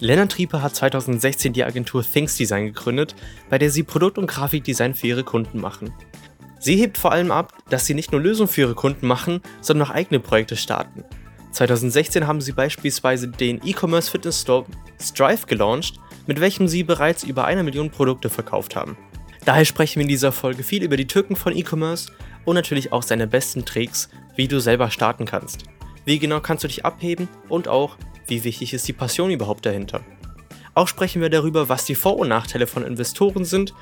Lennart Trieper hat 2016 die Agentur Things Design gegründet, bei der sie Produkt- und Grafikdesign für ihre Kunden machen. Sie hebt vor allem ab, dass sie nicht nur Lösungen für ihre Kunden machen, sondern auch eigene Projekte starten. 2016 haben sie beispielsweise den E-Commerce Fitness Store Strive gelauncht, mit welchem sie bereits über eine Million Produkte verkauft haben. Daher sprechen wir in dieser Folge viel über die Tücken von E-Commerce und natürlich auch seine besten Tricks, wie du selber starten kannst. Wie genau kannst du dich abheben und auch, wie wichtig ist die Passion überhaupt dahinter. Auch sprechen wir darüber, was die Vor- und Nachteile von Investoren sind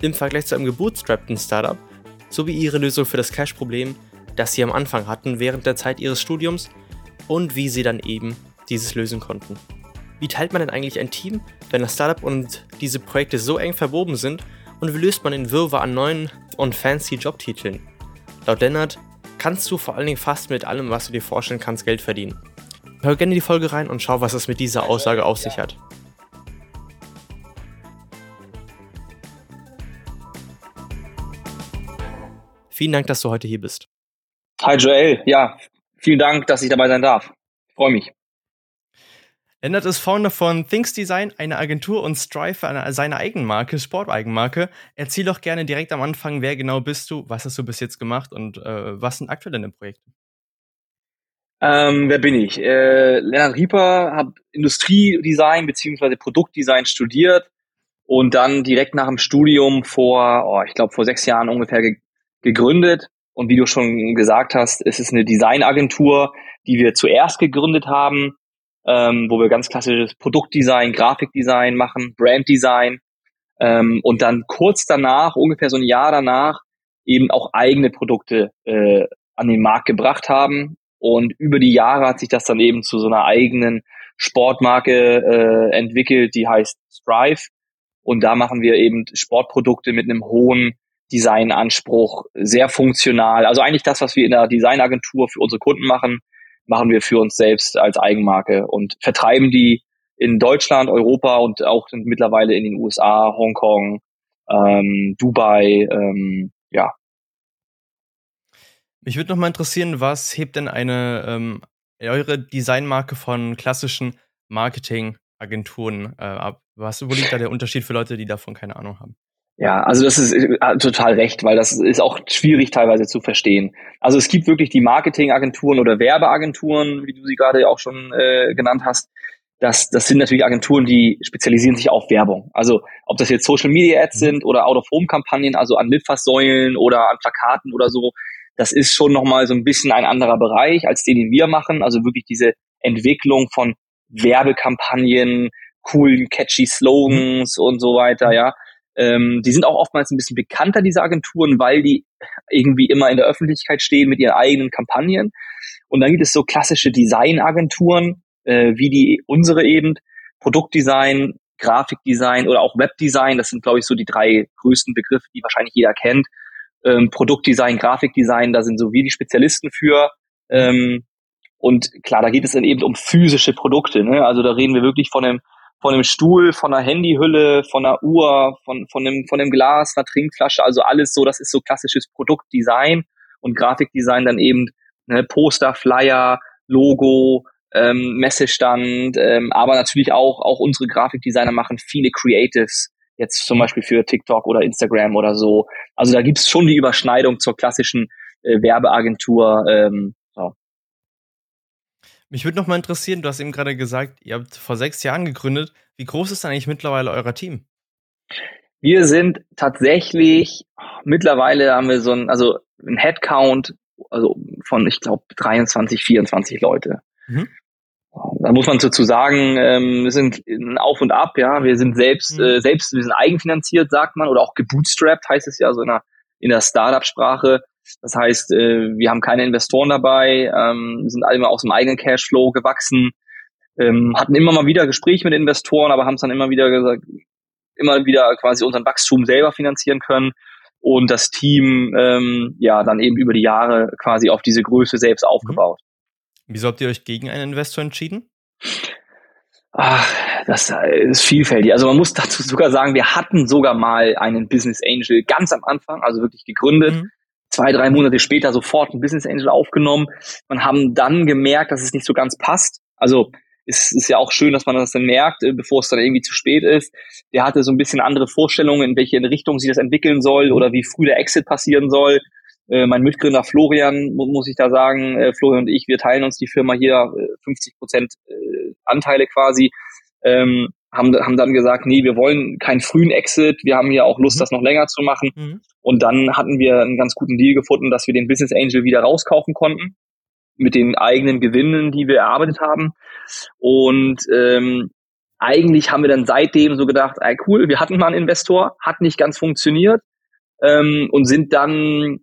im Vergleich zu einem gebootstrappten Startup, sowie ihre Lösung für das Cash-Problem, das sie am Anfang hatten während der Zeit ihres Studiums und wie sie dann eben dieses lösen konnten. Wie teilt man denn eigentlich ein Team, wenn das Startup und diese Projekte so eng verwoben sind und wie löst man den Wirrwarr an neuen und fancy Jobtiteln? Laut Lennart kannst du vor allen Dingen fast mit allem, was du dir vorstellen kannst, Geld verdienen. Hör gerne die Folge rein und schau, was es mit dieser Aussage auf sich hat. Vielen Dank, dass du heute hier bist. Hi Joel, ja, vielen Dank, dass ich dabei sein darf. Ich freue mich. Lennart ist Founder von Things Design, eine Agentur und Strive für seine Eigenmarke, Sporteigenmarke. Erzähl doch gerne direkt am Anfang, wer genau bist du, was hast du bis jetzt gemacht und äh, was sind aktuell deine Projekte? Ähm, wer bin ich? Äh, Lennart Rieper, habe Industriedesign bzw. Produktdesign studiert und dann direkt nach dem Studium vor, oh, ich glaube vor sechs Jahren ungefähr ge gegründet. Und wie du schon gesagt hast, es ist eine Designagentur, die wir zuerst gegründet haben ähm, wo wir ganz klassisches Produktdesign, Grafikdesign machen, Branddesign ähm, und dann kurz danach, ungefähr so ein Jahr danach, eben auch eigene Produkte äh, an den Markt gebracht haben. Und über die Jahre hat sich das dann eben zu so einer eigenen Sportmarke äh, entwickelt, die heißt Strive. Und da machen wir eben Sportprodukte mit einem hohen Designanspruch, sehr funktional. Also eigentlich das, was wir in der Designagentur für unsere Kunden machen, machen wir für uns selbst als Eigenmarke und vertreiben die in Deutschland, Europa und auch mittlerweile in den USA, Hongkong, ähm, Dubai, ähm. Mich würde noch mal interessieren, was hebt denn eine ähm, eure Designmarke von klassischen Marketingagenturen äh, ab? Was, wo liegt da der Unterschied für Leute, die davon keine Ahnung haben? Ja, also das ist äh, total recht, weil das ist auch schwierig teilweise zu verstehen. Also es gibt wirklich die Marketingagenturen oder Werbeagenturen, wie du sie gerade auch schon äh, genannt hast. Das, das sind natürlich Agenturen, die spezialisieren sich auf Werbung. Also ob das jetzt Social Media Ads mhm. sind oder Out-of-Home-Kampagnen, also an Litfaßsäulen oder an Plakaten oder so, das ist schon nochmal so ein bisschen ein anderer Bereich als den, den wir machen. Also wirklich diese Entwicklung von Werbekampagnen, coolen, catchy Slogans mhm. und so weiter, ja. Ähm, die sind auch oftmals ein bisschen bekannter, diese Agenturen, weil die irgendwie immer in der Öffentlichkeit stehen mit ihren eigenen Kampagnen. Und dann gibt es so klassische Designagenturen, äh, wie die unsere eben, Produktdesign, Grafikdesign oder auch Webdesign. Das sind, glaube ich, so die drei größten Begriffe, die wahrscheinlich jeder kennt. Ähm, Produktdesign, Grafikdesign, da sind so wir die Spezialisten für. Ähm, und klar, da geht es dann eben um physische Produkte. Ne? Also da reden wir wirklich von einem von einem Stuhl, von einer Handyhülle, von einer Uhr, von, von, einem, von einem Glas, einer Trinkflasche, also alles so, das ist so klassisches Produktdesign und Grafikdesign dann eben ne, Poster, Flyer, Logo, ähm, Messestand, ähm, aber natürlich auch, auch unsere Grafikdesigner machen viele Creatives, jetzt zum Beispiel für TikTok oder Instagram oder so. Also da gibt's schon die Überschneidung zur klassischen äh, Werbeagentur, ähm, mich würde noch mal interessieren, du hast eben gerade gesagt, ihr habt vor sechs Jahren gegründet. Wie groß ist eigentlich mittlerweile euer Team? Wir sind tatsächlich, mittlerweile haben wir so ein, also ein Headcount also von, ich glaube, 23, 24 Leute. Mhm. Da muss man dazu sagen, ähm, wir sind ein Auf und Ab, ja. Wir sind selbst, mhm. äh, selbst, wir sind eigenfinanziert, sagt man, oder auch gebootstrapped heißt es ja so in der, in der Startup-Sprache. Das heißt, äh, wir haben keine Investoren dabei, ähm, sind alle immer aus dem eigenen Cashflow gewachsen, ähm, hatten immer mal wieder Gespräche mit Investoren, aber haben es dann immer wieder gesagt, immer wieder quasi unseren Wachstum selber finanzieren können und das Team ähm, ja dann eben über die Jahre quasi auf diese Größe selbst aufgebaut. Wieso habt ihr euch gegen einen Investor entschieden? Ach, das ist vielfältig. Also man muss dazu sogar sagen, wir hatten sogar mal einen Business Angel ganz am Anfang, also wirklich gegründet. Mhm zwei, drei Monate später sofort ein Business Angel aufgenommen und haben dann gemerkt, dass es nicht so ganz passt. Also ist, ist ja auch schön, dass man das dann merkt, äh, bevor es dann irgendwie zu spät ist. Der hatte so ein bisschen andere Vorstellungen, in welche Richtung sich das entwickeln soll oder wie früh der Exit passieren soll. Äh, mein Mitgründer Florian, muss ich da sagen, äh, Florian und ich, wir teilen uns die Firma hier 50 Prozent Anteile quasi, ähm, haben, haben dann gesagt, nee, wir wollen keinen frühen Exit, wir haben hier auch Lust, mhm. das noch länger zu machen. Mhm. Und dann hatten wir einen ganz guten Deal gefunden, dass wir den Business Angel wieder rauskaufen konnten mit den eigenen Gewinnen, die wir erarbeitet haben. Und ähm, eigentlich haben wir dann seitdem so gedacht, ey, cool, wir hatten mal einen Investor, hat nicht ganz funktioniert ähm, und sind dann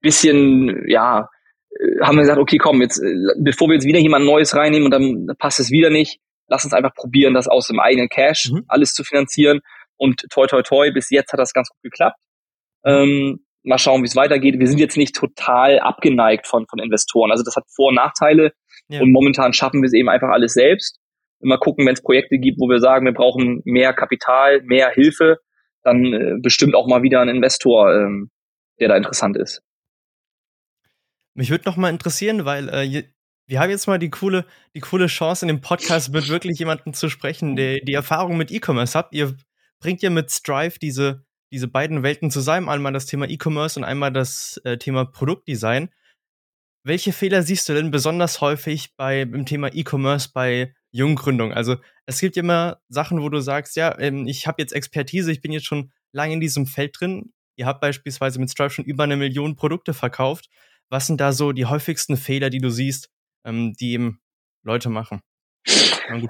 bisschen, ja, äh, haben wir gesagt, okay, komm, jetzt, äh, bevor wir jetzt wieder jemand Neues reinnehmen und dann passt es wieder nicht, lass uns einfach probieren, das aus dem eigenen Cash mhm. alles zu finanzieren. Und toi, toi, toi, bis jetzt hat das ganz gut geklappt. Ähm, mal schauen, wie es weitergeht. Wir sind jetzt nicht total abgeneigt von, von Investoren. Also das hat Vor- und Nachteile. Ja. Und momentan schaffen wir es eben einfach alles selbst. Immer gucken, wenn es Projekte gibt, wo wir sagen, wir brauchen mehr Kapital, mehr Hilfe, dann äh, bestimmt auch mal wieder ein Investor, ähm, der da interessant ist. Mich würde noch mal interessieren, weil äh, wir haben jetzt mal die coole, die coole Chance, in dem Podcast mit wirklich jemandem zu sprechen, der die Erfahrung mit E-Commerce hat. Ihr bringt ja mit Strive diese diese beiden Welten zusammen, einmal das Thema E-Commerce und einmal das äh, Thema Produktdesign. Welche Fehler siehst du denn besonders häufig bei im Thema E-Commerce bei Junggründung? Also es gibt immer Sachen, wo du sagst, ja, ähm, ich habe jetzt Expertise, ich bin jetzt schon lange in diesem Feld drin. Ihr habt beispielsweise mit Stripe schon über eine Million Produkte verkauft. Was sind da so die häufigsten Fehler, die du siehst, ähm, die eben Leute machen?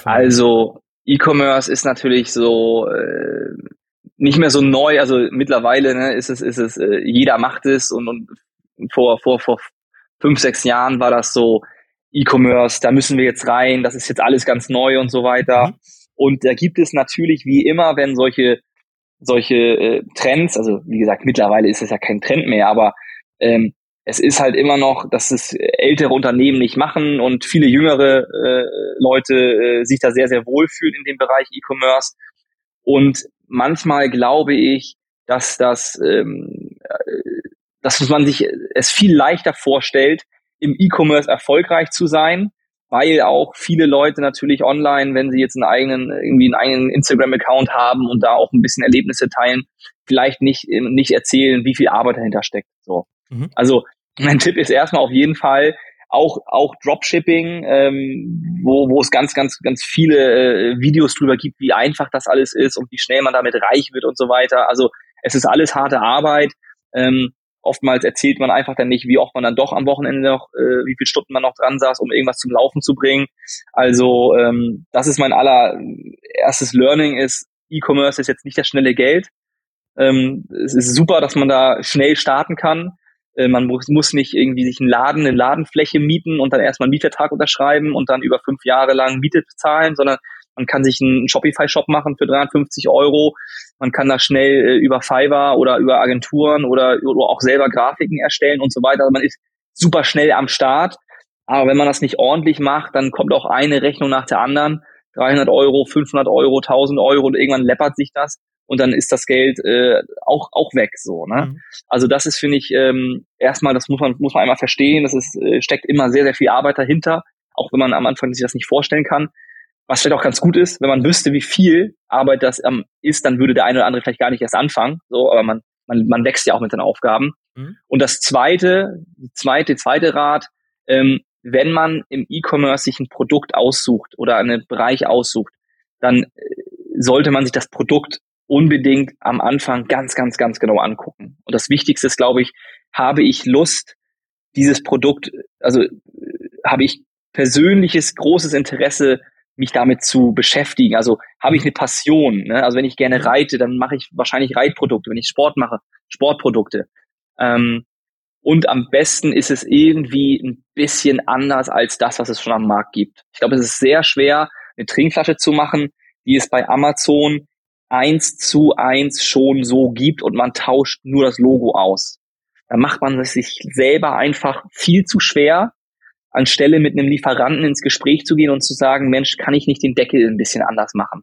Also E-Commerce ist natürlich so äh, nicht mehr so neu, also mittlerweile ne, ist es, ist es, äh, jeder macht es und, und vor, vor, vor fünf, sechs Jahren war das so E-Commerce, da müssen wir jetzt rein, das ist jetzt alles ganz neu und so weiter. Mhm. Und da gibt es natürlich wie immer, wenn solche, solche äh, Trends, also wie gesagt, mittlerweile ist es ja kein Trend mehr, aber ähm, es ist halt immer noch, dass es ältere Unternehmen nicht machen und viele jüngere äh, Leute äh, sich da sehr, sehr wohlfühlen in dem Bereich E-Commerce. Und manchmal glaube ich, dass das, ähm, äh, dass man sich es viel leichter vorstellt, im E-Commerce erfolgreich zu sein, weil auch viele Leute natürlich online, wenn sie jetzt einen eigenen, irgendwie einen eigenen Instagram-Account haben und da auch ein bisschen Erlebnisse teilen, vielleicht nicht, nicht erzählen, wie viel Arbeit dahinter steckt. So. Mhm. Also mein Tipp ist erstmal auf jeden Fall, auch auch Dropshipping, ähm, wo wo es ganz ganz ganz viele äh, Videos drüber gibt, wie einfach das alles ist und wie schnell man damit reich wird und so weiter. Also es ist alles harte Arbeit. Ähm, oftmals erzählt man einfach dann nicht, wie oft man dann doch am Wochenende noch, äh, wie viele Stunden man noch dran saß, um irgendwas zum Laufen zu bringen. Also ähm, das ist mein allererstes Learning ist, E-Commerce ist jetzt nicht das schnelle Geld. Ähm, es ist super, dass man da schnell starten kann. Äh, man muss, nicht irgendwie sich einen Laden, eine Ladenfläche mieten und dann erstmal einen Mietvertrag unterschreiben und dann über fünf Jahre lang Miete bezahlen, sondern man kann sich einen Shopify-Shop machen für 350 Euro. Man kann da schnell äh, über Fiverr oder über Agenturen oder, oder auch selber Grafiken erstellen und so weiter. Also man ist super schnell am Start. Aber wenn man das nicht ordentlich macht, dann kommt auch eine Rechnung nach der anderen. 300 Euro, 500 Euro, 1000 Euro und irgendwann läppert sich das und dann ist das Geld äh, auch auch weg so ne mhm. also das ist finde ich ähm, erstmal das muss man muss man einmal verstehen das ist äh, steckt immer sehr sehr viel Arbeit dahinter auch wenn man am Anfang sich das nicht vorstellen kann was vielleicht auch ganz gut ist wenn man wüsste wie viel Arbeit das ähm, ist dann würde der eine oder andere vielleicht gar nicht erst anfangen so aber man man, man wächst ja auch mit den Aufgaben mhm. und das zweite zweite zweite Rat ähm, wenn man im E-Commerce sich ein Produkt aussucht oder einen Bereich aussucht dann äh, sollte man sich das Produkt unbedingt am Anfang ganz, ganz, ganz genau angucken. Und das Wichtigste ist, glaube ich, habe ich Lust, dieses Produkt, also äh, habe ich persönliches großes Interesse, mich damit zu beschäftigen. Also habe ich eine Passion. Ne? Also wenn ich gerne reite, dann mache ich wahrscheinlich Reitprodukte. Wenn ich Sport mache, Sportprodukte. Ähm, und am besten ist es irgendwie ein bisschen anders als das, was es schon am Markt gibt. Ich glaube, es ist sehr schwer, eine Trinkflasche zu machen, die es bei Amazon eins zu eins schon so gibt und man tauscht nur das Logo aus. Da macht man es sich selber einfach viel zu schwer, anstelle mit einem Lieferanten ins Gespräch zu gehen und zu sagen, Mensch, kann ich nicht den Deckel ein bisschen anders machen?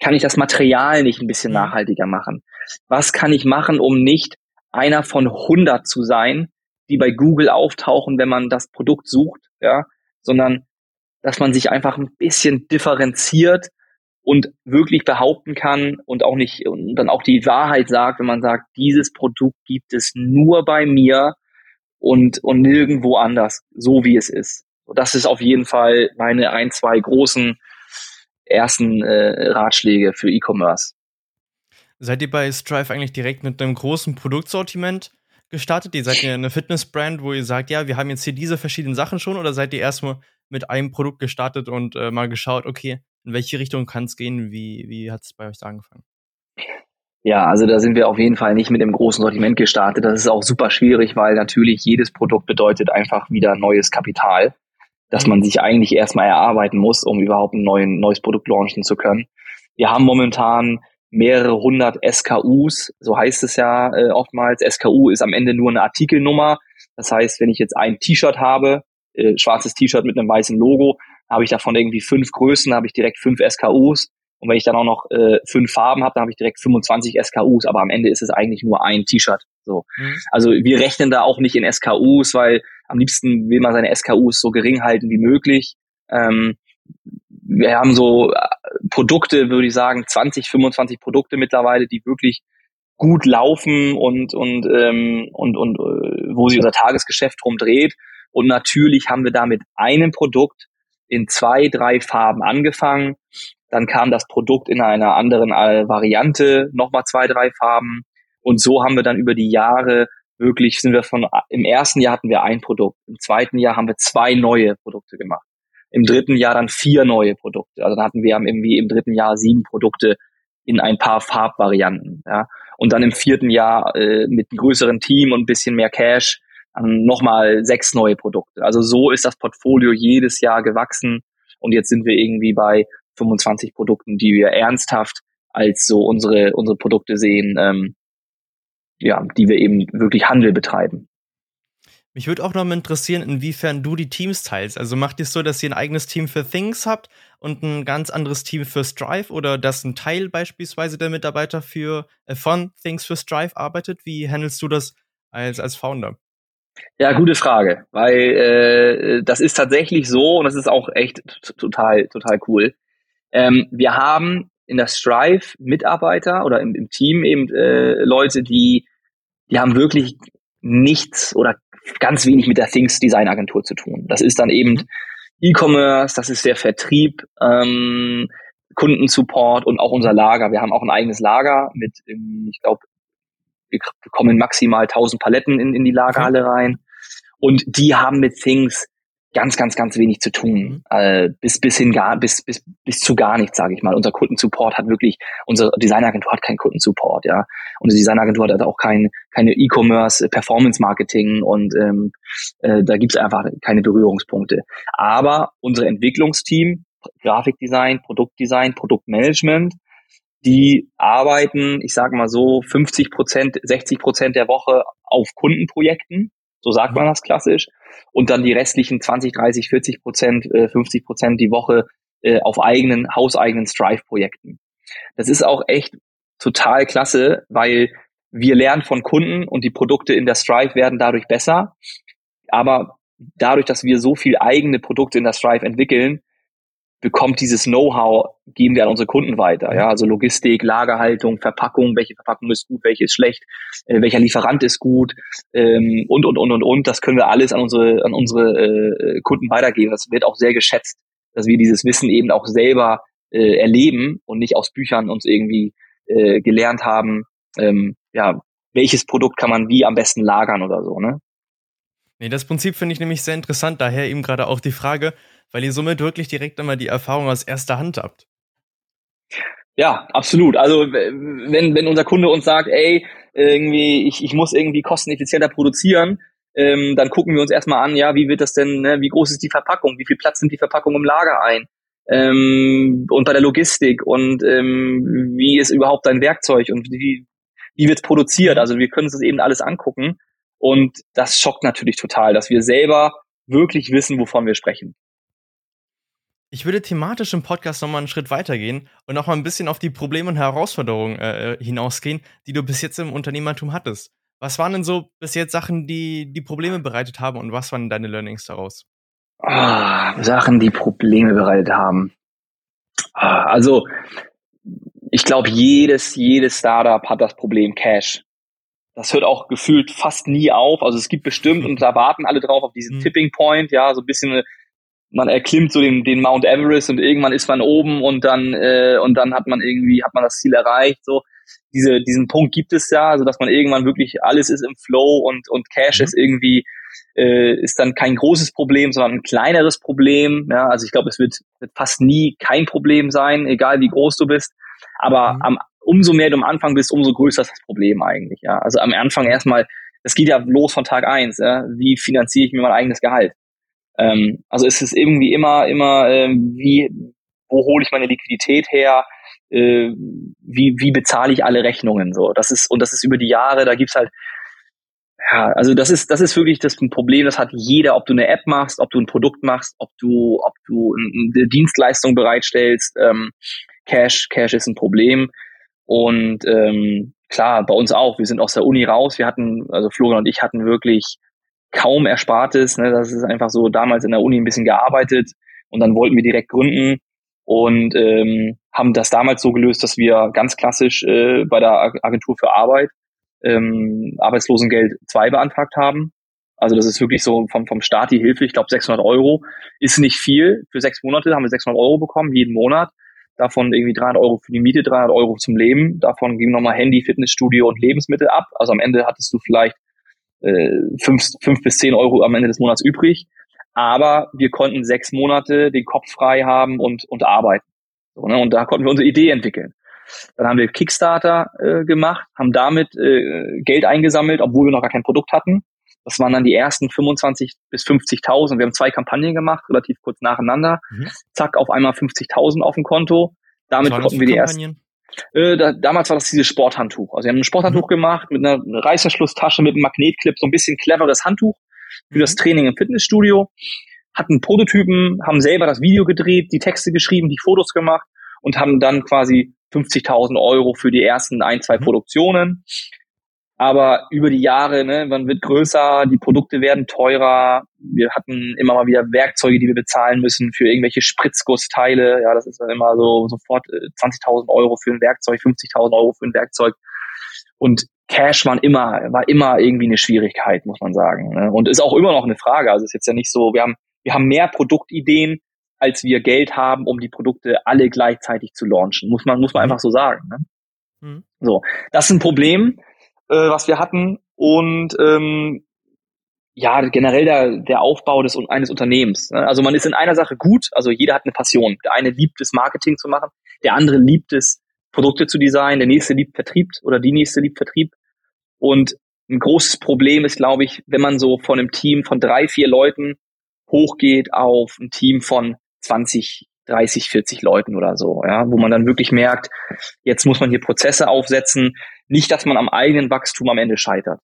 Kann ich das Material nicht ein bisschen mhm. nachhaltiger machen? Was kann ich machen, um nicht einer von 100 zu sein, die bei Google auftauchen, wenn man das Produkt sucht, ja, sondern dass man sich einfach ein bisschen differenziert und wirklich behaupten kann und auch nicht und dann auch die Wahrheit sagt, wenn man sagt, dieses Produkt gibt es nur bei mir und und nirgendwo anders, so wie es ist. Das ist auf jeden Fall meine ein, zwei großen ersten äh, Ratschläge für E-Commerce. Seid ihr bei Strive eigentlich direkt mit einem großen Produktsortiment gestartet? Ihr seid ja eine Fitnessbrand, wo ihr sagt, ja, wir haben jetzt hier diese verschiedenen Sachen schon, oder seid ihr erstmal mit einem Produkt gestartet und äh, mal geschaut, okay, in welche Richtung kann es gehen? Wie, wie hat es bei euch da angefangen? Ja, also da sind wir auf jeden Fall nicht mit dem großen Sortiment gestartet. Das ist auch super schwierig, weil natürlich jedes Produkt bedeutet einfach wieder neues Kapital, das mhm. man sich eigentlich erstmal erarbeiten muss, um überhaupt ein neuen, neues Produkt launchen zu können. Wir haben momentan mehrere hundert SKUs, so heißt es ja äh, oftmals. SKU ist am Ende nur eine Artikelnummer. Das heißt, wenn ich jetzt ein T-Shirt habe, äh, schwarzes T-Shirt mit einem weißen Logo, habe ich davon irgendwie fünf Größen, habe ich direkt fünf SKUs. Und wenn ich dann auch noch äh, fünf Farben habe, dann habe ich direkt 25 SKUs. Aber am Ende ist es eigentlich nur ein T-Shirt. So. Mhm. Also wir rechnen da auch nicht in SKUs, weil am liebsten will man seine SKUs so gering halten wie möglich. Ähm, wir haben so äh, Produkte, würde ich sagen, 20, 25 Produkte mittlerweile, die wirklich gut laufen und und ähm, und und äh, wo sich unser Tagesgeschäft drum dreht. Und natürlich haben wir da mit einem Produkt in zwei, drei Farben angefangen. Dann kam das Produkt in einer anderen äh, Variante, nochmal zwei, drei Farben. Und so haben wir dann über die Jahre wirklich, sind wir von, im ersten Jahr hatten wir ein Produkt, im zweiten Jahr haben wir zwei neue Produkte gemacht. Im dritten Jahr dann vier neue Produkte. Also dann hatten wir irgendwie im dritten Jahr sieben Produkte in ein paar Farbvarianten. Ja. Und dann im vierten Jahr äh, mit einem größeren Team und ein bisschen mehr Cash nochmal sechs neue Produkte. Also so ist das Portfolio jedes Jahr gewachsen und jetzt sind wir irgendwie bei 25 Produkten, die wir ernsthaft als so unsere unsere Produkte sehen, ähm, ja, die wir eben wirklich Handel betreiben. Mich würde auch noch mal interessieren, inwiefern du die Teams teilst. Also macht es so, dass ihr ein eigenes Team für Things habt und ein ganz anderes Team für Strive oder dass ein Teil beispielsweise der Mitarbeiter für äh, von Things für Strive arbeitet? Wie handelst du das als, als Founder? Ja, gute Frage, weil äh, das ist tatsächlich so und das ist auch echt total, total cool. Ähm, wir haben in der Strive Mitarbeiter oder im, im Team eben äh, Leute, die, die haben wirklich nichts oder ganz wenig mit der Things Design Agentur zu tun. Das ist dann eben E-Commerce, das ist der Vertrieb, ähm, Kundensupport und auch unser Lager. Wir haben auch ein eigenes Lager mit, ich glaube, wir bekommen maximal 1000 Paletten in, in die Lagerhalle rein. Und die haben mit Things ganz, ganz, ganz wenig zu tun. Mhm. Äh, bis, bis hin gar, bis, bis, bis zu gar nichts, sage ich mal. Unser Kundensupport hat wirklich, unsere Designagentur hat keinen Kundensupport, ja. Unsere Designagentur hat auch kein, keine E-Commerce, äh, Performance Marketing und ähm, äh, da gibt's einfach keine Berührungspunkte. Aber unser Entwicklungsteam, Grafikdesign, Produktdesign, Produktmanagement, die arbeiten, ich sage mal so, 50 Prozent, 60 Prozent der Woche auf Kundenprojekten, so sagt man das klassisch, und dann die restlichen 20, 30, 40 Prozent, 50 Prozent die Woche äh, auf eigenen, hauseigenen Strive-Projekten. Das ist auch echt total klasse, weil wir lernen von Kunden und die Produkte in der Strive werden dadurch besser. Aber dadurch, dass wir so viel eigene Produkte in der Strive entwickeln, bekommt dieses Know-how, geben wir an unsere Kunden weiter. Ja, also Logistik, Lagerhaltung, Verpackung, welche Verpackung ist gut, welche ist schlecht, äh, welcher Lieferant ist gut ähm, und und und und und. Das können wir alles an unsere an unsere äh, Kunden weitergeben. Das wird auch sehr geschätzt, dass wir dieses Wissen eben auch selber äh, erleben und nicht aus Büchern uns irgendwie äh, gelernt haben. Ähm, ja, welches Produkt kann man wie am besten lagern oder so. Ne? Nee, das Prinzip finde ich nämlich sehr interessant. Daher eben gerade auch die Frage weil ihr somit wirklich direkt immer die Erfahrung aus erster Hand habt. Ja, absolut. Also wenn, wenn unser Kunde uns sagt, ey, irgendwie, ich, ich muss irgendwie kosteneffizienter produzieren, ähm, dann gucken wir uns erstmal an, ja, wie wird das denn, ne, wie groß ist die Verpackung, wie viel Platz sind die Verpackungen im Lager ein? Ähm, und bei der Logistik und ähm, wie ist überhaupt dein Werkzeug und wie, wie wird produziert? Also wir können uns das eben alles angucken und das schockt natürlich total, dass wir selber wirklich wissen, wovon wir sprechen. Ich würde thematisch im Podcast nochmal einen Schritt weitergehen und nochmal ein bisschen auf die Probleme und Herausforderungen äh, äh, hinausgehen, die du bis jetzt im Unternehmertum hattest. Was waren denn so bis jetzt Sachen, die die Probleme bereitet haben und was waren deine Learnings daraus? Oh, Sachen, die Probleme bereitet haben. Ah, also, ich glaube, jedes, jedes Startup hat das Problem Cash. Das hört auch gefühlt fast nie auf. Also es gibt bestimmt, und da warten alle drauf, auf diesen mhm. Tipping Point, ja, so ein bisschen, man erklimmt so den, den Mount Everest und irgendwann ist man oben und dann, äh, und dann hat man irgendwie, hat man das Ziel erreicht. So, diese, diesen Punkt gibt es ja, also dass man irgendwann wirklich alles ist im Flow und, und Cash mhm. ist irgendwie äh, ist dann kein großes Problem, sondern ein kleineres Problem. Ja, also ich glaube, es wird, wird fast nie kein Problem sein, egal wie groß du bist. Aber mhm. am, umso mehr du am Anfang bist, umso größer ist das Problem eigentlich. Ja, also am Anfang erstmal, das geht ja los von Tag eins. Ja? Wie finanziere ich mir mein eigenes Gehalt? Ähm, also es ist irgendwie immer, immer, ähm, wie, wo hole ich meine Liquidität her? Äh, wie, wie bezahle ich alle Rechnungen so? Das ist, und das ist über die Jahre, da gibt's halt ja, also das ist, das ist wirklich das Problem, das hat jeder, ob du eine App machst, ob du ein Produkt machst, ob du, ob du eine Dienstleistung bereitstellst, ähm, Cash, Cash ist ein Problem. Und ähm, klar, bei uns auch. Wir sind aus der Uni raus. Wir hatten, also Florian und ich hatten wirklich kaum Erspartes. Ne? Das ist einfach so damals in der Uni ein bisschen gearbeitet und dann wollten wir direkt gründen und ähm, haben das damals so gelöst, dass wir ganz klassisch äh, bei der Agentur für Arbeit ähm, Arbeitslosengeld 2 beantragt haben. Also das ist wirklich so vom, vom Staat die Hilfe. Ich glaube 600 Euro ist nicht viel. Für sechs Monate haben wir 600 Euro bekommen, jeden Monat. Davon irgendwie 300 Euro für die Miete, 300 Euro zum Leben. Davon ging nochmal Handy, Fitnessstudio und Lebensmittel ab. Also am Ende hattest du vielleicht äh, fünf, fünf bis zehn Euro am Ende des Monats übrig. Aber wir konnten sechs Monate den Kopf frei haben und, und arbeiten. So, ne? Und da konnten wir unsere Idee entwickeln. Dann haben wir Kickstarter äh, gemacht, haben damit äh, Geld eingesammelt, obwohl wir noch gar kein Produkt hatten. Das waren dann die ersten 25 bis 50.000. Wir haben zwei Kampagnen gemacht, relativ kurz nacheinander. Mhm. Zack, auf einmal 50.000 auf dem Konto. Damit konnten wir die ersten. Äh, da, damals war das dieses Sporthandtuch. Also wir haben ein Sporthandtuch mhm. gemacht mit einer Reißverschlusstasche, mit einem Magnetclip, so ein bisschen cleveres Handtuch für mhm. das Training im Fitnessstudio. Hatten Prototypen, haben selber das Video gedreht, die Texte geschrieben, die Fotos gemacht und haben dann quasi 50.000 Euro für die ersten ein, zwei mhm. Produktionen. Aber über die Jahre, ne, man wird größer, die Produkte werden teurer. Wir hatten immer mal wieder Werkzeuge, die wir bezahlen müssen für irgendwelche Spritzgussteile. Ja, das ist dann immer so sofort 20.000 äh, Euro für ein Werkzeug, 50.000 Euro für ein Werkzeug. Und Cash war immer, war immer irgendwie eine Schwierigkeit, muss man sagen. Ne? Und ist auch immer noch eine Frage. Also ist jetzt ja nicht so, wir haben, wir haben mehr Produktideen, als wir Geld haben, um die Produkte alle gleichzeitig zu launchen. Muss man, muss man einfach so sagen. Ne? Mhm. So, das ist ein Problem, äh, was wir hatten. Und ähm, ja, generell der, der Aufbau des eines Unternehmens. Ne? Also man ist in einer Sache gut, also jeder hat eine Passion. Der eine liebt es, Marketing zu machen, der andere liebt es, Produkte zu designen, der nächste liebt Vertrieb oder die nächste liebt Vertrieb. Und ein großes Problem ist, glaube ich, wenn man so von einem Team von drei, vier Leuten hochgeht auf ein Team von 20, 30, 40 Leuten oder so, ja, wo man dann wirklich merkt, jetzt muss man hier Prozesse aufsetzen, nicht, dass man am eigenen Wachstum am Ende scheitert.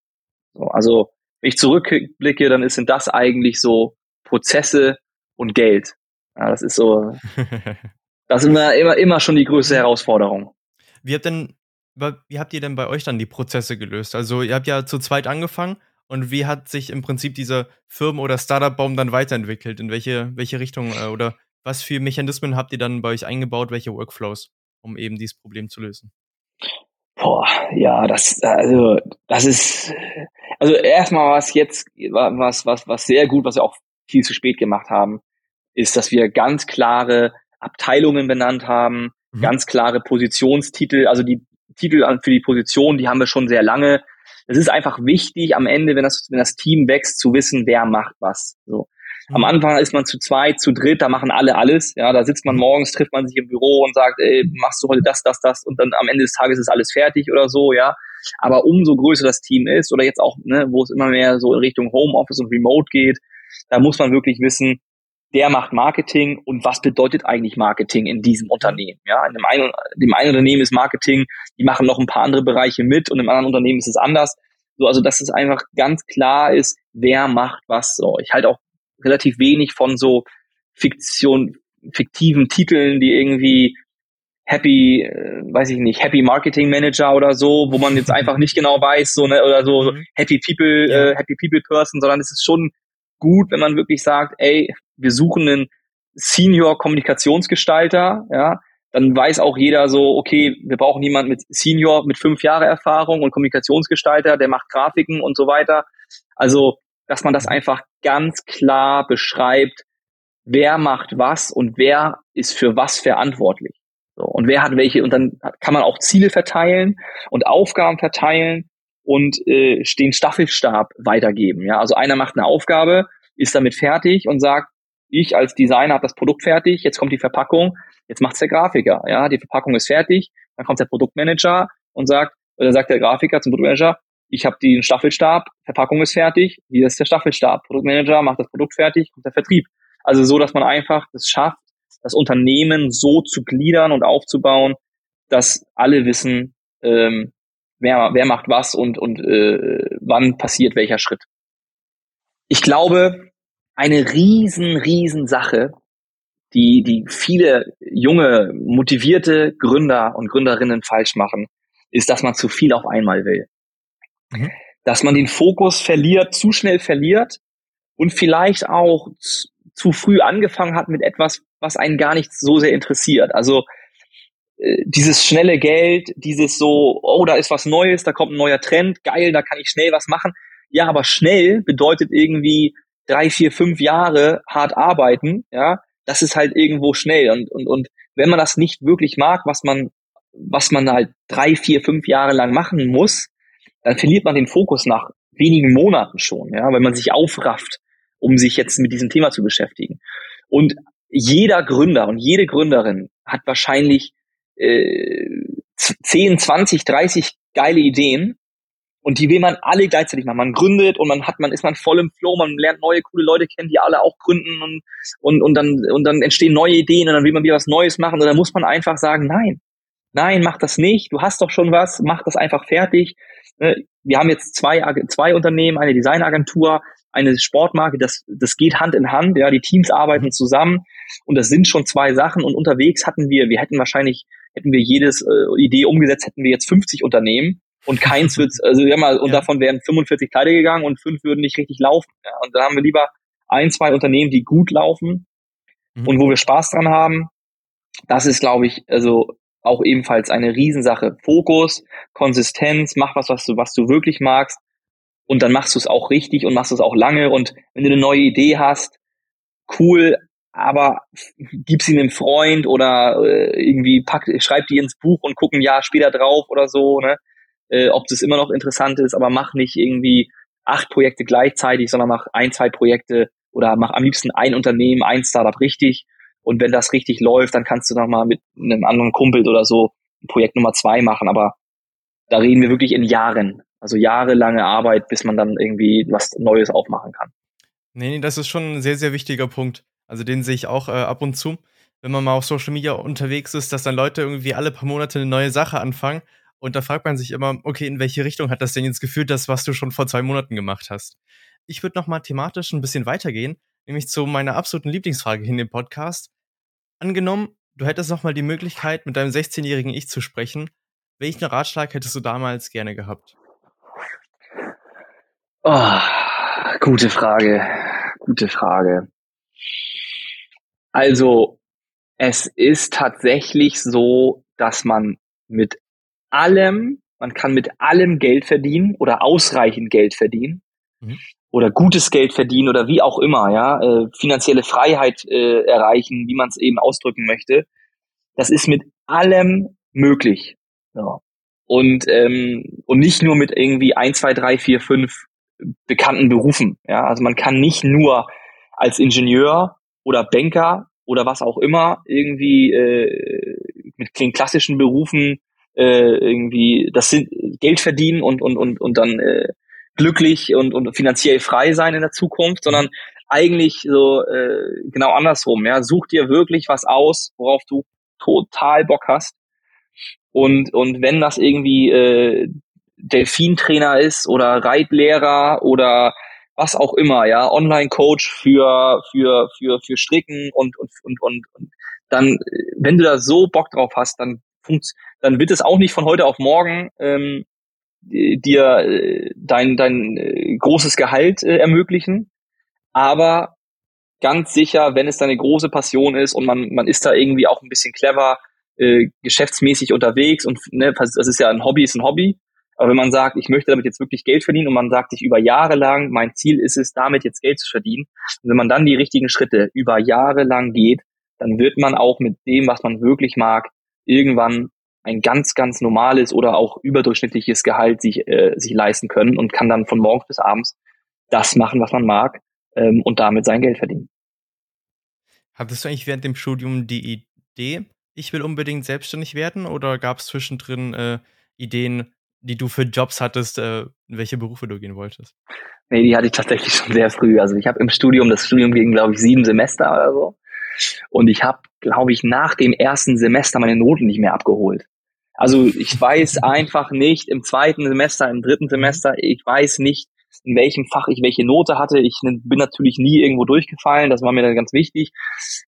So, also, wenn ich zurückblicke, dann sind das eigentlich so Prozesse und Geld. Ja, das ist so, das ist immer, immer, immer schon die größte Herausforderung. Wie habt denn, wie habt ihr denn bei euch dann die Prozesse gelöst? Also, ihr habt ja zu zweit angefangen und wie hat sich im Prinzip dieser Firmen- oder Startup-Baum dann weiterentwickelt? In welche, welche Richtung äh, oder was für Mechanismen habt ihr dann bei euch eingebaut? Welche Workflows, um eben dieses Problem zu lösen? Boah, ja, das, also, das ist, also erstmal was jetzt, was, was, was sehr gut, was wir auch viel zu spät gemacht haben, ist, dass wir ganz klare Abteilungen benannt haben, mhm. ganz klare Positionstitel, also die Titel für die Position, die haben wir schon sehr lange. Es ist einfach wichtig am Ende, wenn das, wenn das Team wächst, zu wissen, wer macht was. So. Am mhm. Anfang ist man zu zweit, zu dritt, da machen alle alles. Ja, da sitzt man morgens, trifft man sich im Büro und sagt, ey, machst du heute das, das, das und dann am Ende des Tages ist alles fertig oder so, ja. Aber umso größer das Team ist oder jetzt auch, ne, wo es immer mehr so in Richtung Homeoffice und Remote geht, da muss man wirklich wissen, der macht Marketing und was bedeutet eigentlich Marketing in diesem Unternehmen? Ja, in dem einen, dem einen Unternehmen ist Marketing, die machen noch ein paar andere Bereiche mit und im anderen Unternehmen ist es anders. So, also dass es einfach ganz klar ist, wer macht was. So, ich halte auch relativ wenig von so Fiktion, fiktiven Titeln, die irgendwie Happy, äh, weiß ich nicht, Happy Marketing Manager oder so, wo man jetzt einfach nicht genau weiß, so ne, oder so mhm. Happy People, ja. äh, Happy People Person, sondern es ist schon gut, wenn man wirklich sagt, ey, wir suchen einen Senior Kommunikationsgestalter, ja, dann weiß auch jeder so, okay, wir brauchen jemanden mit Senior mit fünf Jahre Erfahrung und Kommunikationsgestalter, der macht Grafiken und so weiter. Also, dass man das einfach ganz klar beschreibt, wer macht was und wer ist für was verantwortlich. So, und wer hat welche, und dann kann man auch Ziele verteilen und Aufgaben verteilen und äh, den Staffelstab weitergeben. Ja, also einer macht eine Aufgabe, ist damit fertig und sagt, ich als Designer habe das Produkt fertig, jetzt kommt die Verpackung, jetzt macht's der Grafiker. Ja, die Verpackung ist fertig, dann kommt der Produktmanager und sagt, oder sagt der Grafiker zum Produktmanager, ich habe den Staffelstab, Verpackung ist fertig, hier ist der Staffelstab. Produktmanager macht das Produkt fertig, kommt der Vertrieb. Also so, dass man einfach es schafft, das Unternehmen so zu gliedern und aufzubauen, dass alle wissen, ähm, wer, wer macht was und, und äh, wann passiert welcher Schritt. Ich glaube, eine riesen, riesen Sache, die, die viele junge, motivierte Gründer und Gründerinnen falsch machen, ist, dass man zu viel auf einmal will. Mhm. Dass man den Fokus verliert, zu schnell verliert und vielleicht auch zu, früh angefangen hat mit etwas, was einen gar nicht so sehr interessiert. Also äh, dieses schnelle Geld, dieses so, oh, da ist was Neues, da kommt ein neuer Trend, geil, da kann ich schnell was machen. Ja, aber schnell bedeutet irgendwie drei, vier, fünf Jahre hart arbeiten, ja, das ist halt irgendwo schnell. Und, und, und wenn man das nicht wirklich mag, was man, was man halt drei, vier, fünf Jahre lang machen muss, dann verliert man den Fokus nach wenigen Monaten schon, ja, weil man sich aufrafft, um sich jetzt mit diesem Thema zu beschäftigen. Und jeder Gründer und jede Gründerin hat wahrscheinlich äh, 10, 20, 30 geile Ideen und die will man alle gleichzeitig machen. Man gründet und man hat, man ist man voll im Flow, man lernt neue coole Leute kennen, die alle auch gründen und, und, und dann, und dann entstehen neue Ideen und dann will man wieder was Neues machen und dann muss man einfach sagen, nein, nein, mach das nicht, du hast doch schon was, mach das einfach fertig. Ne, wir haben jetzt zwei, zwei Unternehmen, eine Designagentur, eine Sportmarke, das, das geht Hand in Hand, ja, die Teams arbeiten zusammen und das sind schon zwei Sachen und unterwegs hatten wir, wir hätten wahrscheinlich, hätten wir jedes äh, Idee umgesetzt, hätten wir jetzt 50 Unternehmen und keins wird, also ja mal, und ja. davon wären 45 Pleite gegangen und fünf würden nicht richtig laufen. Ja. Und da haben wir lieber ein, zwei Unternehmen, die gut laufen mhm. und wo wir Spaß dran haben. Das ist, glaube ich, also auch ebenfalls eine Riesensache. Fokus, Konsistenz, mach was, was du, was du wirklich magst. Und dann machst du es auch richtig und machst es auch lange. Und wenn du eine neue Idee hast, cool, aber gib sie einem Freund oder äh, irgendwie pack, schreib die ins Buch und guck ein Jahr später drauf oder so, ne? äh, ob das immer noch interessant ist, aber mach nicht irgendwie acht Projekte gleichzeitig, sondern mach ein, zwei Projekte oder mach am liebsten ein Unternehmen, ein Startup richtig. Und wenn das richtig läuft, dann kannst du nochmal mit einem anderen Kumpel oder so Projekt Nummer zwei machen. Aber da reden wir wirklich in Jahren. Also jahrelange Arbeit, bis man dann irgendwie was Neues aufmachen kann. Nee, nee, das ist schon ein sehr, sehr wichtiger Punkt. Also den sehe ich auch äh, ab und zu, wenn man mal auf Social Media unterwegs ist, dass dann Leute irgendwie alle paar Monate eine neue Sache anfangen und da fragt man sich immer, okay, in welche Richtung hat das denn jetzt geführt, das, was du schon vor zwei Monaten gemacht hast? Ich würde noch mal thematisch ein bisschen weitergehen, nämlich zu meiner absoluten Lieblingsfrage in dem Podcast. Angenommen, du hättest noch mal die Möglichkeit, mit deinem 16-jährigen Ich zu sprechen. Welchen Ratschlag hättest du damals gerne gehabt? Oh, gute Frage. Gute Frage. Also, es ist tatsächlich so, dass man mit allem, man kann mit allem Geld verdienen oder ausreichend Geld verdienen mhm. Oder gutes Geld verdienen oder wie auch immer, ja, äh, finanzielle Freiheit äh, erreichen, wie man es eben ausdrücken möchte. Das ist mit allem möglich. Ja. Und, ähm, und nicht nur mit irgendwie ein, zwei, drei, vier, fünf bekannten Berufen. Ja, also man kann nicht nur als Ingenieur oder Banker oder was auch immer irgendwie äh, mit den klassischen Berufen äh, irgendwie das sind Geld verdienen und und und und dann äh, glücklich und und finanziell frei sein in der Zukunft, sondern eigentlich so äh, genau andersrum. Ja, such dir wirklich was aus, worauf du total Bock hast. Und und wenn das irgendwie äh, Delfintrainer ist oder Reitlehrer oder was auch immer, ja, Online-Coach für für für für Stricken und und und und, und dann, wenn du da so Bock drauf hast, dann dann wird es auch nicht von heute auf morgen ähm, dir äh, dein, dein äh, großes Gehalt äh, ermöglichen. Aber ganz sicher, wenn es da eine große Passion ist und man, man ist da irgendwie auch ein bisschen clever, äh, geschäftsmäßig unterwegs und ne, das ist ja ein Hobby, ist ein Hobby. Aber wenn man sagt, ich möchte damit jetzt wirklich Geld verdienen und man sagt sich über Jahre lang, mein Ziel ist es, damit jetzt Geld zu verdienen. Und wenn man dann die richtigen Schritte über Jahre lang geht, dann wird man auch mit dem, was man wirklich mag, irgendwann ein ganz, ganz normales oder auch überdurchschnittliches Gehalt sich, äh, sich leisten können und kann dann von morgens bis abends das machen, was man mag ähm, und damit sein Geld verdienen. Hattest du eigentlich während dem Studium die Idee, ich will unbedingt selbstständig werden oder gab es zwischendrin äh, Ideen, die du für Jobs hattest, äh, in welche Berufe du gehen wolltest? Nee, die hatte ich tatsächlich schon sehr früh. Also ich habe im Studium, das Studium ging, glaube ich, sieben Semester oder so. Und ich habe, glaube ich, nach dem ersten Semester meine Noten nicht mehr abgeholt. Also ich weiß einfach nicht im zweiten Semester, im dritten Semester, ich weiß nicht, in welchem Fach ich welche Note hatte. Ich bin natürlich nie irgendwo durchgefallen, das war mir dann ganz wichtig.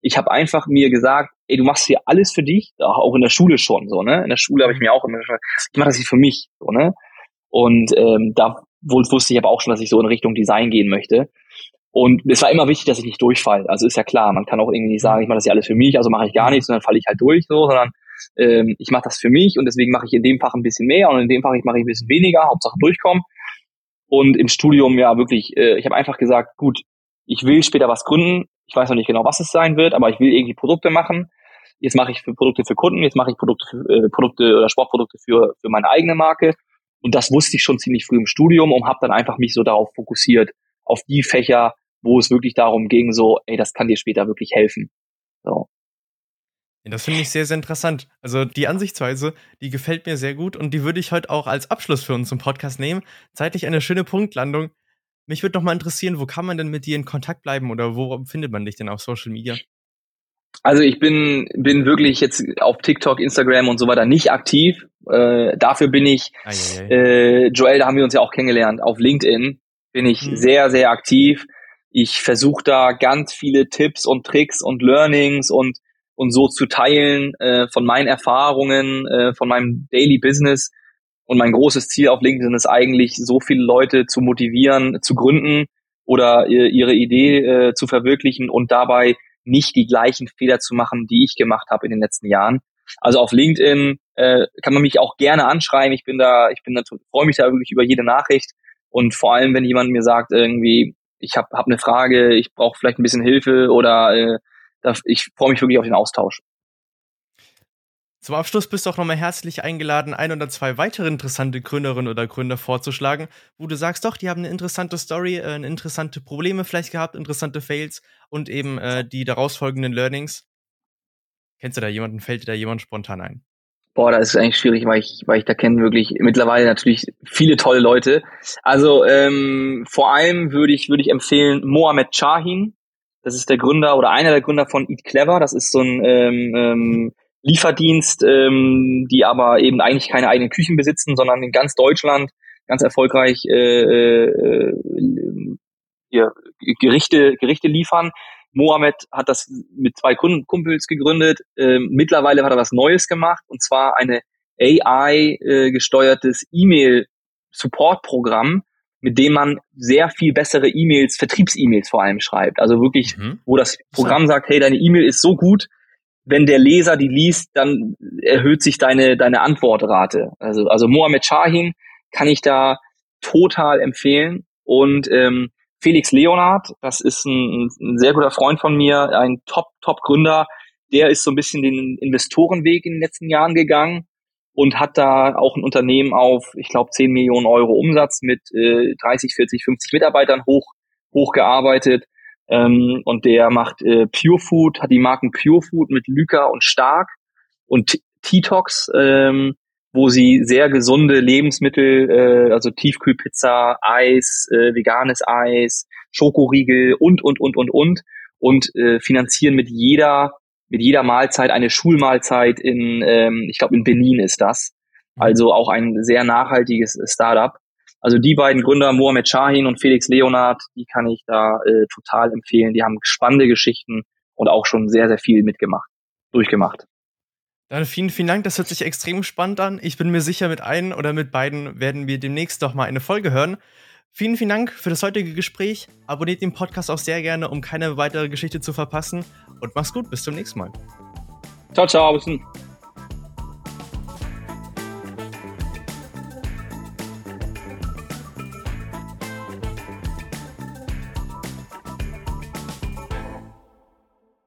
Ich habe einfach mir gesagt, ey, du machst hier alles für dich, auch in der Schule schon so, ne? In der Schule habe ich mir auch immer gesagt, ich mache das hier für mich, so, ne? Und ähm, da wusste ich aber auch schon, dass ich so in Richtung Design gehen möchte. Und es war immer wichtig, dass ich nicht durchfalle. Also ist ja klar, man kann auch irgendwie nicht sagen, ich mache das hier alles für mich, also mache ich gar nichts und dann falle ich halt durch, so, sondern ähm, ich mache das für mich und deswegen mache ich in dem Fach ein bisschen mehr und in dem Fach ich mache ich ein bisschen weniger, Hauptsache durchkommen. Und im Studium ja wirklich, äh, ich habe einfach gesagt, gut, ich will später was gründen. Ich weiß noch nicht genau, was es sein wird, aber ich will irgendwie Produkte machen. Jetzt mache ich für Produkte für Kunden, jetzt mache ich Produkte äh, Produkte oder Sportprodukte für für meine eigene Marke. Und das wusste ich schon ziemlich früh im Studium und habe dann einfach mich so darauf fokussiert, auf die Fächer, wo es wirklich darum ging, so, ey, das kann dir später wirklich helfen. So. Das finde ich sehr, sehr interessant. Also die Ansichtsweise, die gefällt mir sehr gut und die würde ich heute auch als Abschluss für uns im Podcast nehmen. Zeitlich eine schöne Punktlandung. Mich würde noch mal interessieren, wo kann man denn mit dir in Kontakt bleiben oder wo findet man dich denn auf Social Media? Also ich bin, bin wirklich jetzt auf TikTok, Instagram und so weiter nicht aktiv. Äh, dafür bin ich, äh, Joel, da haben wir uns ja auch kennengelernt, auf LinkedIn bin ich mhm. sehr, sehr aktiv. Ich versuche da ganz viele Tipps und Tricks und Learnings und und so zu teilen äh, von meinen Erfahrungen, äh, von meinem Daily Business. Und mein großes Ziel auf LinkedIn ist eigentlich, so viele Leute zu motivieren, zu gründen oder äh, ihre Idee äh, zu verwirklichen und dabei nicht die gleichen Fehler zu machen, die ich gemacht habe in den letzten Jahren. Also auf LinkedIn äh, kann man mich auch gerne anschreiben. Ich bin da, ich bin da, freue mich da wirklich über jede Nachricht. Und vor allem, wenn jemand mir sagt, irgendwie, ich habe hab eine Frage, ich brauche vielleicht ein bisschen Hilfe oder äh, ich freue mich wirklich auf den Austausch. Zum Abschluss bist du auch nochmal herzlich eingeladen, ein oder zwei weitere interessante Gründerinnen oder Gründer vorzuschlagen, wo du sagst, doch, die haben eine interessante Story, äh, interessante Probleme vielleicht gehabt, interessante Fails und eben äh, die daraus folgenden Learnings. Kennst du da jemanden? Fällt dir da jemand spontan ein? Boah, da ist es eigentlich schwierig, weil ich, weil ich da kenne wirklich mittlerweile natürlich viele tolle Leute. Also ähm, vor allem würde ich, würde ich empfehlen Mohamed Chahin. Das ist der Gründer oder einer der Gründer von Eat Clever. Das ist so ein ähm, ähm, Lieferdienst, ähm, die aber eben eigentlich keine eigenen Küchen besitzen, sondern in ganz Deutschland ganz erfolgreich äh, äh, hier, Gerichte, Gerichte liefern. Mohammed hat das mit zwei Kumpels gegründet. Ähm, mittlerweile hat er was Neues gemacht und zwar eine AI-gesteuertes äh, E-Mail-Support-Programm, mit dem man sehr viel bessere E-Mails, Vertriebs-E-Mails vor allem schreibt. Also wirklich, mhm. wo das Programm sagt, hey, deine E-Mail ist so gut, wenn der Leser die liest, dann erhöht sich deine, deine Antwortrate. Also, also Mohamed Shahin kann ich da total empfehlen. Und ähm, Felix Leonard, das ist ein, ein sehr guter Freund von mir, ein Top, Top-Gründer. Der ist so ein bisschen den Investorenweg in den letzten Jahren gegangen und hat da auch ein Unternehmen auf, ich glaube, 10 Millionen Euro Umsatz mit äh, 30, 40, 50 Mitarbeitern hoch, hochgearbeitet. Ähm, und der macht äh, Pure Food, hat die Marken Pure Food mit Lyca und Stark und T-Tox, ähm, wo sie sehr gesunde Lebensmittel, äh, also Tiefkühlpizza, Eis, äh, veganes Eis, Schokoriegel und, und, und, und, und, und äh, finanzieren mit jeder mit jeder Mahlzeit eine Schulmahlzeit in, ähm, ich glaube in Benin ist das. Mhm. Also auch ein sehr nachhaltiges Startup. Also die beiden Gründer, Mohamed Shahin und Felix Leonard, die kann ich da äh, total empfehlen. Die haben spannende Geschichten und auch schon sehr, sehr viel mitgemacht, durchgemacht. Dann vielen, vielen Dank. Das hört sich extrem spannend an. Ich bin mir sicher, mit einem oder mit beiden werden wir demnächst doch mal eine Folge hören. Vielen, vielen Dank für das heutige Gespräch. Abonniert den Podcast auch sehr gerne, um keine weitere Geschichte zu verpassen. Und mach's gut, bis zum nächsten Mal. Ciao, ciao. Bis dann.